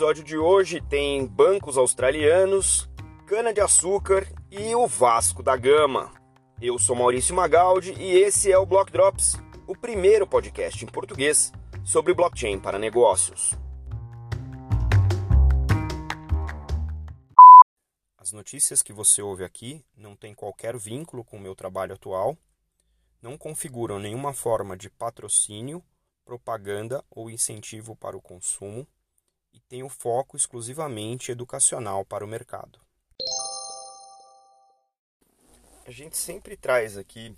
episódio de hoje tem bancos australianos, cana-de-açúcar e o Vasco da Gama. Eu sou Maurício Magaldi e esse é o Block Drops, o primeiro podcast em português sobre blockchain para negócios. As notícias que você ouve aqui não têm qualquer vínculo com o meu trabalho atual, não configuram nenhuma forma de patrocínio, propaganda ou incentivo para o consumo e têm o foco exclusivamente educacional para o mercado. A gente sempre traz aqui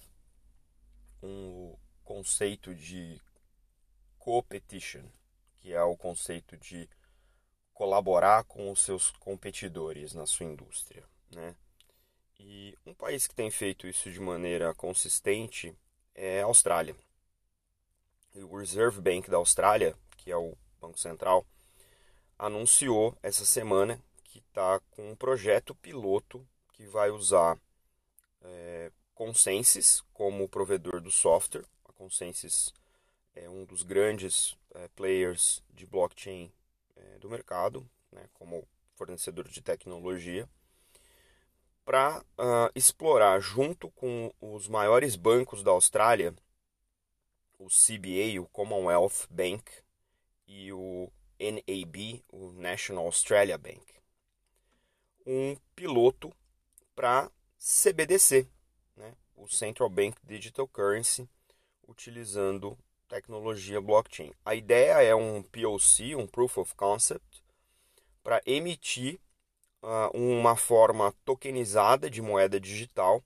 um conceito de competition, que é o conceito de colaborar com os seus competidores na sua indústria, né? E um país que tem feito isso de maneira consistente é a Austrália. O Reserve Bank da Austrália, que é o Banco Central, anunciou essa semana que está com um projeto piloto que vai usar é, Consensus como provedor do software. A Consensus é um dos grandes é, players de blockchain é, do mercado, né, como fornecedor de tecnologia, para uh, ah, explorar junto com os maiores bancos da Austrália, o CBA, o Commonwealth Bank, e o NAB, o National Australia Bank, um piloto para CBDC, né, o Central Bank Digital Currency, utilizando tecnologia blockchain. A ideia é um POC, um Proof of Concept, para emitir uh, uma forma tokenizada de moeda digital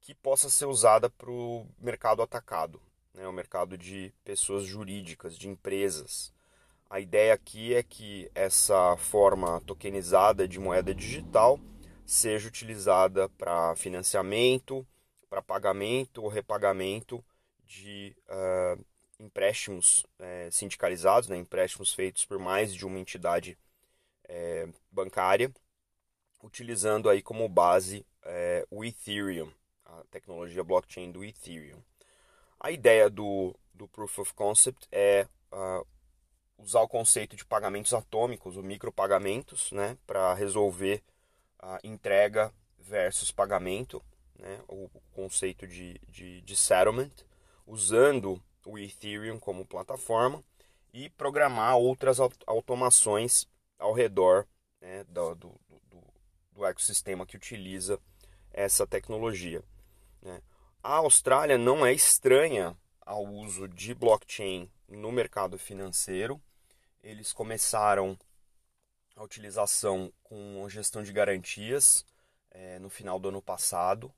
que possa ser usada para o mercado atacado, né, o mercado de pessoas jurídicas, de empresas. A ideia aqui é que essa forma tokenizada de moeda digital seja utilizada para financiamento, para pagamento ou repagamento de uh, empréstimos é, sindicalizados, né, empréstimos feitos por mais de uma entidade é, bancária, utilizando aí como base é, o Ethereum, a tecnologia blockchain do Ethereum. A ideia do, do Proof of Concept é uh, usar o conceito de pagamentos atômicos, ou micropagamentos, né, para resolver a entrega versus pagamento, né, o conceito de, de, de settlement, usando o Ethereum como plataforma e programar outras automações ao redor né, do, do, do, do, ecossistema que utiliza essa tecnologia. Né. A Austrália não é estranha ao uso de blockchain no mercado financeiro. Eles começaram a utilização com gestão de garantias é, no final do ano passado.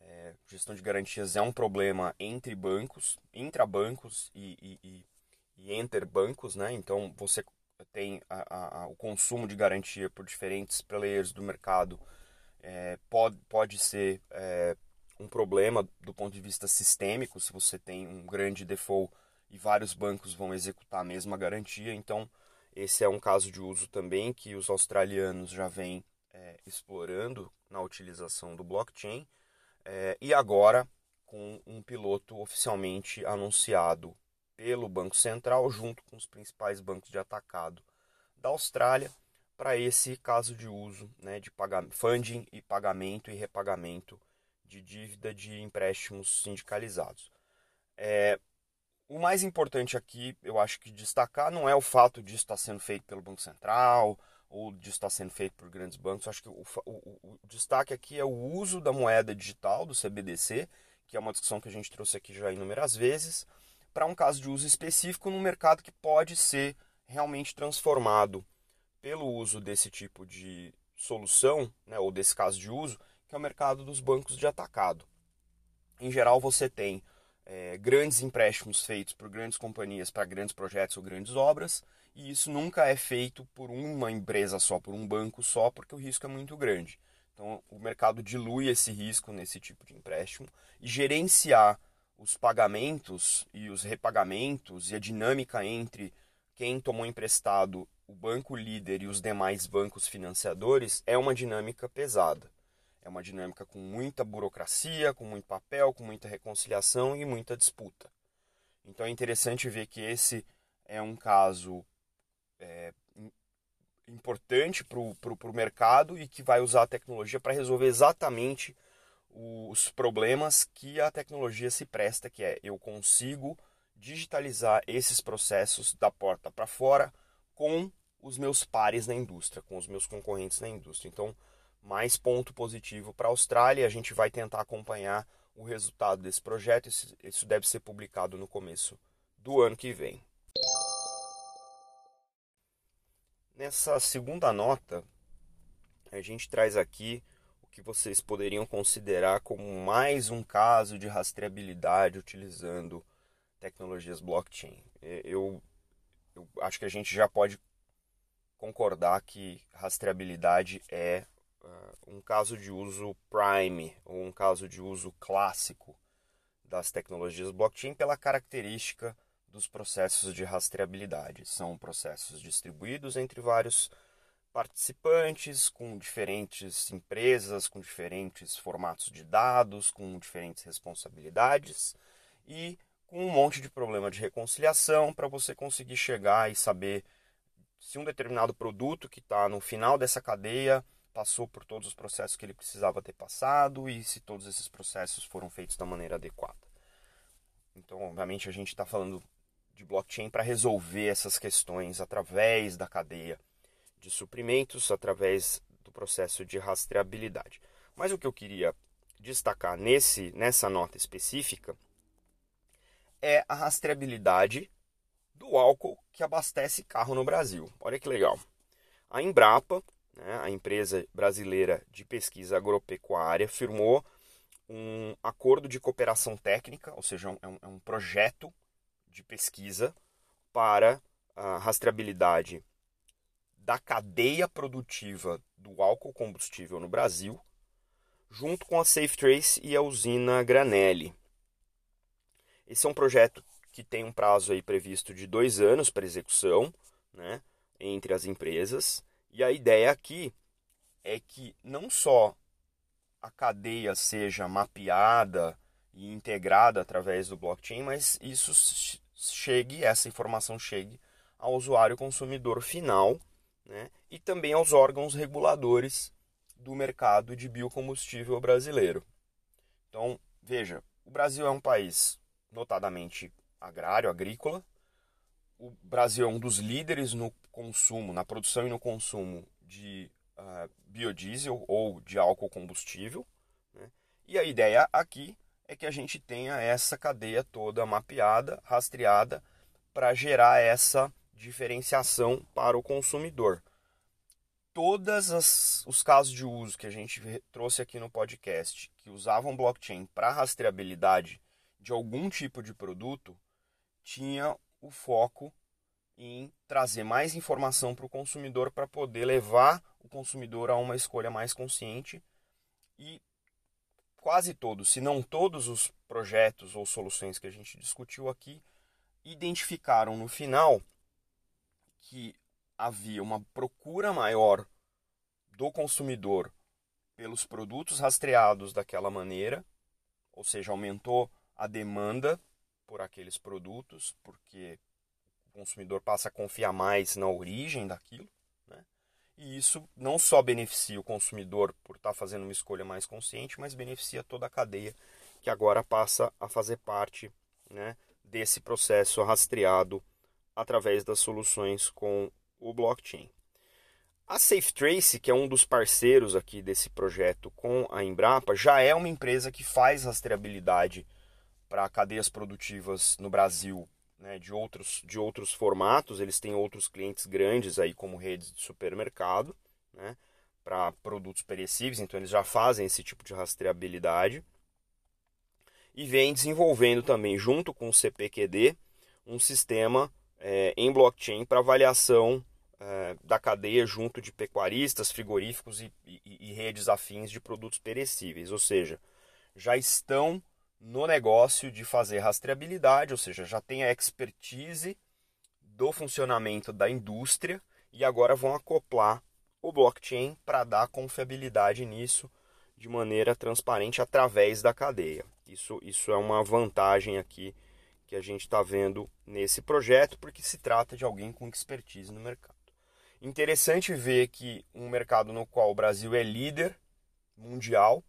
É, gestão de garantias é um problema entre bancos, intrabancos e, e, e, e bancos, né? Então você tem a, a, o consumo de garantia por diferentes players do mercado é, pode, pode ser é, um problema do ponto de vista sistêmico se você tem um grande default e vários bancos vão executar a mesma garantia. Então esse é um caso de uso também que os australianos já vêm é, explorando na utilização do blockchain é, e agora, com um piloto oficialmente anunciado pelo Banco Central, junto com os principais bancos de atacado da Austrália, para esse caso de uso né, de funding e pagamento e repagamento de dívida de empréstimos sindicalizados. É, o mais importante aqui, eu acho que destacar, não é o fato disso estar sendo feito pelo Banco Central, ou disso está sendo feito por grandes bancos. Acho que o, o, o, destaque aqui é o uso da moeda digital, do CBDC, que é uma discussão que a gente trouxe aqui já inúmeras vezes, para um caso de uso específico no mercado que pode ser realmente transformado pelo uso desse tipo de solução, né, ou desse caso de uso, que é o mercado dos bancos de atacado. Em geral, você tem é, grandes empréstimos feitos por grandes companhias para grandes projetos ou grandes obras, e isso nunca é feito por uma empresa só, por um banco só, porque o risco é muito grande. Então, o mercado dilui esse risco nesse tipo de empréstimo e gerenciar os pagamentos e os repagamentos e a dinâmica entre quem tomou emprestado, o banco líder e os demais bancos financiadores é uma dinâmica pesada. É uma dinâmica com muita burocracia, com muito papel, com muita reconciliação e muita disputa. Então é interessante ver que esse é um caso é, importante para o mercado e que vai usar a tecnologia para resolver exatamente os problemas que a tecnologia se presta, que é eu consigo digitalizar esses processos da porta para fora com os meus pares na indústria, com os meus concorrentes na indústria. Então, mais ponto positivo para a Austrália. A gente vai tentar acompanhar o resultado desse projeto. Isso deve ser publicado no começo do ano que vem. Nessa segunda nota, a gente traz aqui o que vocês poderiam considerar como mais um caso de rastreabilidade utilizando tecnologias blockchain. Eu, eu acho que a gente já pode concordar que rastreabilidade é um caso de uso prime ou um caso de uso clássico das tecnologias blockchain pela característica dos processos de rastreabilidade. São processos distribuídos entre vários participantes, com diferentes empresas, com diferentes formatos de dados, com diferentes responsabilidades e com um monte de problema de reconciliação para você conseguir chegar e saber se um determinado produto que está no final dessa cadeia passou por todos os processos que ele precisava ter passado e se todos esses processos foram feitos da maneira adequada. Então, obviamente, a gente está falando de blockchain para resolver essas questões através da cadeia de suprimentos, através do processo de rastreabilidade. Mas o que eu queria destacar nesse, nessa nota específica é a rastreabilidade do álcool que abastece carro no Brasil. Olha que legal. A Embrapa, né, a empresa brasileira de pesquisa agropecuária, firmou um acordo de cooperação técnica, ou seja, é um, é um projeto de pesquisa para a rastreabilidade da cadeia produtiva do álcool combustível no Brasil, junto com a SafeTrace e a usina Granelli. Esse é um projeto que tem um prazo aí previsto de dois anos para execução, né, entre as empresas. E a ideia aqui é que não só a cadeia seja mapeada e integrada através do blockchain, mas isso chegue, essa informação chegue ao usuário consumidor final né, e também aos órgãos reguladores do mercado de biocombustível brasileiro. Então, veja, o Brasil é um país notadamente agrário, agrícola. O Brasil é um dos líderes no consumo, na produção e no consumo de uh, biodiesel ou de álcool combustível. Né? E a ideia aqui é que a gente tenha essa cadeia toda mapeada, rastreada, para gerar essa diferenciação para o consumidor. Todos os casos de uso que a gente trouxe aqui no podcast que usavam blockchain para rastreabilidade de algum tipo de produto tinha o foco em trazer mais informação para o consumidor para poder levar o consumidor a uma escolha mais consciente. E quase todos, se não todos os projetos ou soluções que a gente discutiu aqui, identificaram no final que havia uma procura maior do consumidor pelos produtos rastreados daquela maneira, ou seja, aumentou a demanda por aqueles produtos, porque consumidor passa a confiar mais na origem daquilo. E isso não só beneficia o consumidor por estar tá fazendo uma escolha mais consciente, mas beneficia toda a cadeia que agora passa a fazer parte né, desse processo rastreado através das soluções com o blockchain. A SafeTrace, que é um dos parceiros aqui desse projeto com a Embrapa, já é uma empresa que faz rastreabilidade para cadeias produtivas no Brasil né, de, outros, de outros formatos. Eles têm outros clientes grandes aí, como redes de supermercado, né, para produtos perecíveis, então eles já fazem esse tipo de rastreabilidade. E vem desenvolvendo também, junto com o CPQD, um sistema é, em blockchain para avaliação é, da cadeia junto de pecuaristas, frigoríficos e, e, e redes afins de produtos perecíveis. Ou seja, já estão no negócio de fazer rastreabilidade, ou seja, já tem a expertise do funcionamento da indústria e agora vão acoplar o blockchain para dar confiabilidade nisso de maneira transparente através da cadeia. Isso, isso é uma vantagem aqui que a gente está vendo nesse projeto, porque se trata de alguém com expertise no mercado. Interessante ver que um mercado no qual o Brasil é líder mundial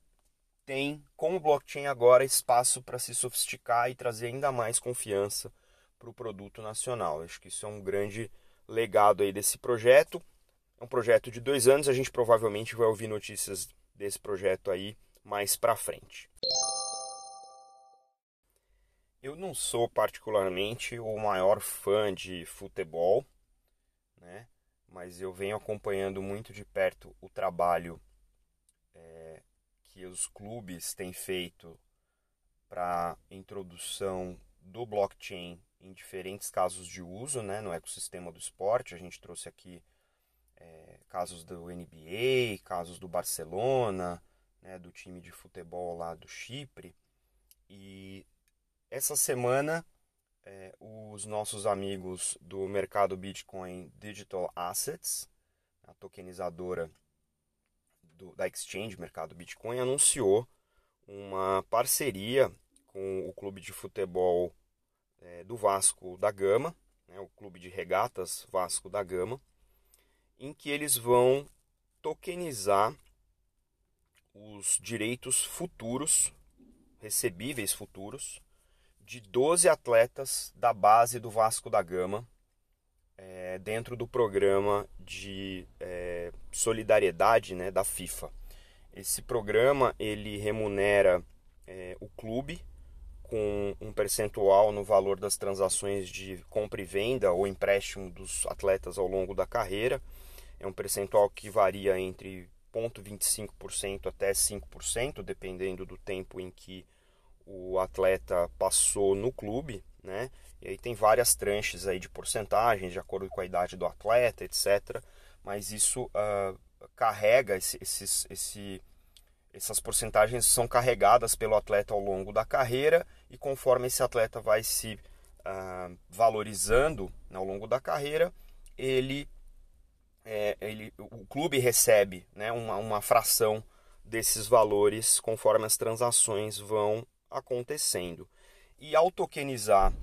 tem, com o blockchain agora, espaço para se sofisticar e trazer ainda mais confiança para o produto nacional. Acho que isso é um grande legado aí desse projeto. É um projeto de dois anos, a gente provavelmente vai ouvir notícias desse projeto aí mais para frente. Eu não sou particularmente o maior fã de futebol, né? mas eu venho acompanhando muito de perto o trabalho é, que os clubes têm feito para introdução do blockchain em diferentes casos de uso né, no ecossistema do esporte. A gente trouxe aqui é, casos do NBA, casos do Barcelona, né, do time de futebol lá do Chipre. E essa semana, é, os nossos amigos do mercado Bitcoin Digital Assets, a tokenizadora do, da Exchange Mercado Bitcoin, anunciou uma parceria com o clube de futebol é, do Vasco da Gama, né, o clube de regatas Vasco da Gama, em que eles vão tokenizar os direitos futuros, recebíveis futuros, de 12 atletas da base do Vasco da Gama, é, dentro do programa de é, solidariedade né, da FIFA. Esse programa ele remunera é, o clube com um percentual no valor das transações de compra e venda ou empréstimo dos atletas ao longo da carreira. É um percentual que varia entre 0,25% até 5%, dependendo do tempo em que o atleta passou no clube, né? E aí tem várias tranches aí de porcentagens, de acordo com a idade do atleta, etc. Mas isso uh, carrega esse, esses, esse, essas porcentagens são carregadas pelo atleta ao longo da carreira e conforme esse atleta vai se uh, valorizando né, ao longo da carreira, ele, é, ele, o clube recebe né, uma, uma fração desses valores conforme as transações vão acontecendo. E ao tokenizar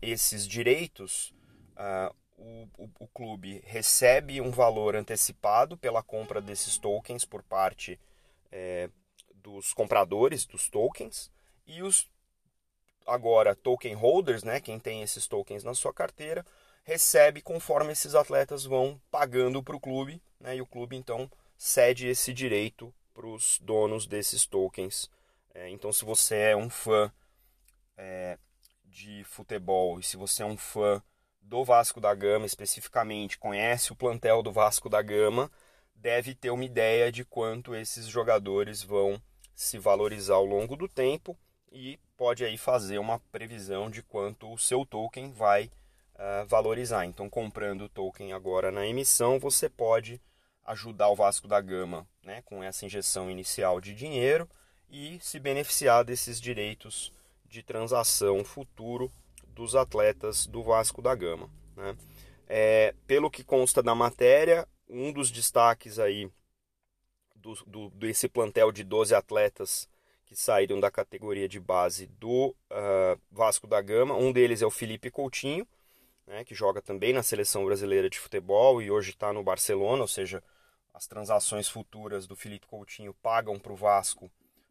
esses direitos, uh, o, o, o, clube recebe um valor antecipado pela compra desses tokens por parte é, dos compradores dos tokens e os agora token holders, né, quem tem esses tokens na sua carteira, recebe conforme esses atletas vão pagando para o clube, né, e o clube então cede esse direito para os donos desses tokens. É, então, se você é um fã é, de futebol e se você é um fã do Vasco da Gama especificamente, conhece o plantel do Vasco da Gama, deve ter uma ideia de quanto esses jogadores vão se valorizar ao longo do tempo e pode aí fazer uma previsão de quanto o seu token vai uh, valorizar. Então, comprando o token agora na emissão, você pode ajudar o Vasco da Gama né, com essa injeção inicial de dinheiro e se beneficiar desses direitos de transação futuro dos atletas do Vasco da Gama. Né? É, pelo que consta da matéria, um dos destaques aí do, do, desse plantel de 12 atletas que saíram da categoria de base do uh, Vasco da Gama. Um deles é o Felipe Coutinho, né, que joga também na seleção brasileira de futebol e hoje está no Barcelona, ou seja, as transações futuras do Felipe Coutinho pagam para o Vasco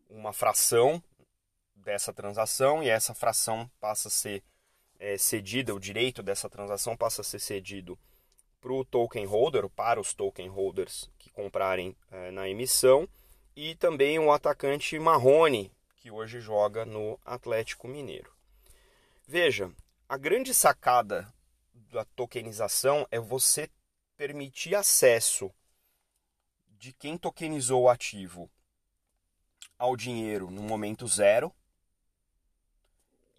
uma fração dessa transação e essa fração passa a ser é, cedida, o direito dessa transação passa a ser cedido para o token holder, para os token holders que comprarem é, na emissão, e também o atacante Marrone, que hoje joga no Atlético Mineiro. Veja, a grande sacada da tokenização é você permitir acesso de quem tokenizou o ativo ao dinheiro no momento zero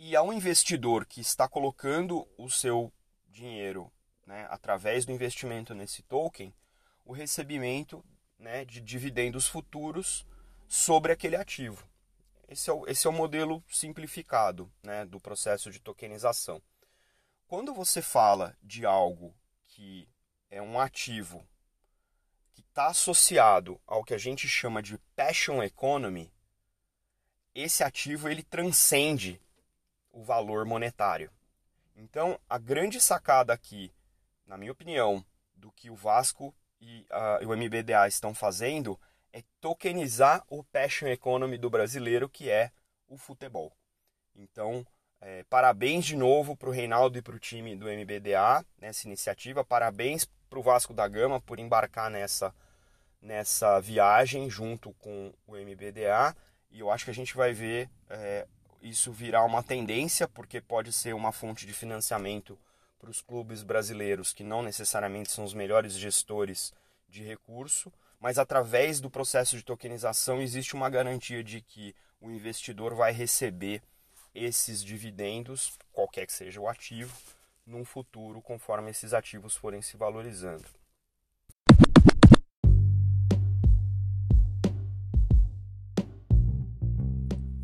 e ao investidor que está colocando o seu dinheiro né, através do investimento nesse token, o recebimento né, de dividendos futuros sobre aquele ativo. Esse é o, esse é o modelo simplificado né, do processo de tokenização. Quando você fala de algo que é um ativo que está associado ao que a gente chama de passion economy, esse ativo ele transcende o valor monetário. Então, a grande sacada aqui na minha opinião, do que o Vasco e uh, o MBDA estão fazendo é tokenizar o passion economy do brasileiro, que é o futebol. Então, é, parabéns de novo para o Reinaldo e para o time do MBDA nessa iniciativa. Parabéns para o Vasco da Gama por embarcar nessa, nessa viagem junto com o MBDA. E eu acho que a gente vai ver é, isso virar uma tendência, porque pode ser uma fonte de financiamento para os clubes brasileiros que não necessariamente são os melhores gestores de recurso, mas através do processo de tokenização existe uma garantia de que o investidor vai receber esses dividendos, qualquer que seja o ativo, num futuro conforme esses ativos forem se valorizando.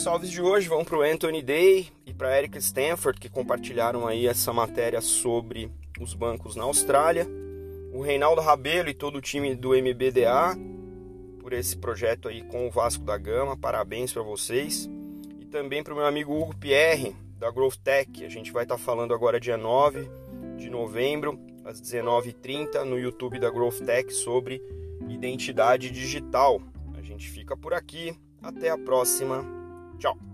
Salves de hoje vão para o Anthony Day e para Eric Stanford, que compartilharam aí essa matéria sobre os bancos na Austrália. O Reinaldo Rabelo e todo o time do MBDA por esse projeto aí com o Vasco da Gama. Parabéns para vocês. E também para o meu amigo Hugo Pierre, da Growth Tech. A gente vai estar tá falando agora dia 9 de novembro, às 19h30, no YouTube da Growth Tech sobre identidade digital. A gente fica por aqui. Até a próxima. Chao.